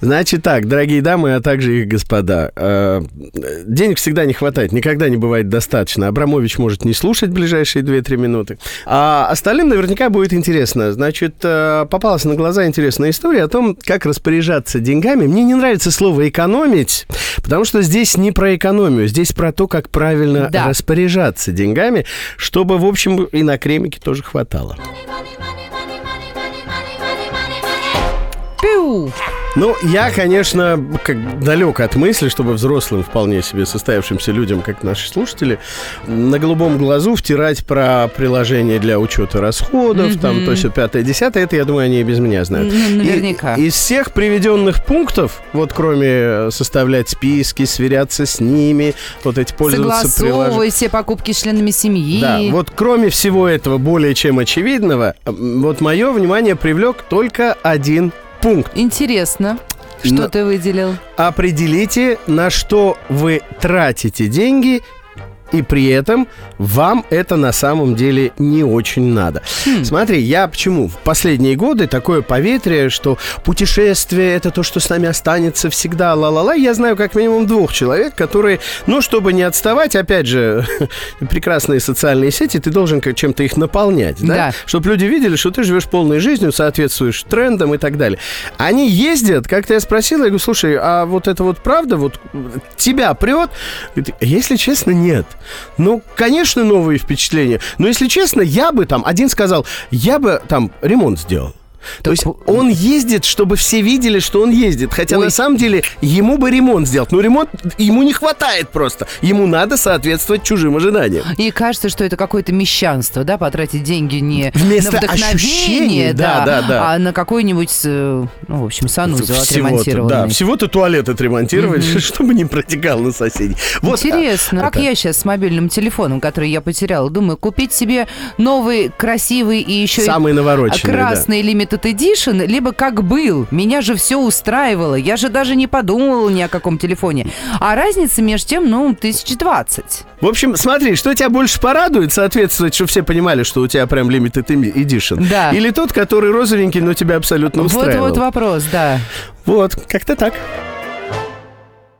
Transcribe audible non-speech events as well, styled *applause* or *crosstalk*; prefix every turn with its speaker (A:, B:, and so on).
A: Значит так, дорогие дамы, а также их господа, э, денег всегда не хватает, никогда не бывает достаточно. Абрамович может не слушать ближайшие 2-3 минуты. А остальным наверняка будет интересно. Значит, э, попалась на глаза интересная история о том, как распоряжаться деньгами. Мне не нравится слово «экономить», потому что здесь не про экономию, здесь про то, как правильно
B: Да.
A: распоряжаться деньгами, чтобы, в общем, и на кремике тоже хватало.
B: Пиу.
A: Ну, я, конечно, как далек от мысли, чтобы взрослым, вполне себе состоявшимся людям, как наши слушатели, на голубом глазу втирать про приложение для учета расходов, там, то есть пятое, десятое, это, я думаю, они и без меня знают.
B: Ну,
A: И-
B: наверняка.
A: из всех приведенных пунктов, вот кроме э, составлять списки, сверяться с ними, вот эти пользоваться приложением.
B: Все покупки с членами семьи.
A: Да, вот кроме всего этого более чем очевидного, вот мое внимание привлек только один пункт.
B: Интересно, что
A: Но-
B: ты выделил?
A: определите, на что вы тратите деньги, и при этом вам это на самом деле не очень надо. Смотри, я почему? В последние годы такое поветрие, что путешествие это то, что с нами останется всегда, ла-ла-ла. Я знаю как минимум двух человек, которые, ну, чтобы не отставать, опять же, *laughs* прекрасные социальные сети, ты должен чем-то их наполнять, да?
B: Да.
A: Чтобы люди видели, что ты живешь полной жизнью, соответствуешь трендам и так далее. Они ездят, как-то я спросила, я говорю, слушай, а вот это вот правда, вот тебя прет? Говорит, если честно, нет. Ну, конечно, новые впечатления. Но если честно, я бы там, один сказал, я бы там ремонт сделал. То есть он ездит, чтобы все видели, что он ездит. Хотя
B: Ой.
A: на самом деле ему бы ремонт сделать. Но ремонт ему не хватает просто. Ему надо соответствовать чужим ожиданиям.
B: И кажется, что это какое-то мещанство, да, потратить деньги не
A: Вместо
B: на вдохновение,
A: ощущений, да, да, да.
B: а на какой-нибудь, э, ну, в общем, санузел отремонтированный.
A: да, всего-то туалет отремонтировать, *laughs* чтобы не протекал на соседей. Вот,
B: Интересно.
A: а,
B: Как
A: это-
B: я сейчас с мобильным телефоном, который я потеряла, думаю, купить себе новый, красивый и еще
A: Самый
B: и
A: навороченный, да.
B: красный limited edition, либо как был. Меня же все устраивало. Я же даже не подумывала ни о каком телефоне. А разница между тем, ну, тысяч двадцать.
A: В общем, смотри, что тебя больше порадует, соответствовать, чтобы все понимали, что у тебя прям limited edition.
B: Да.
A: Или тот, который розовенький, но тебя абсолютно устраивал.
B: вот вопрос, да.
A: Вот, как-то так.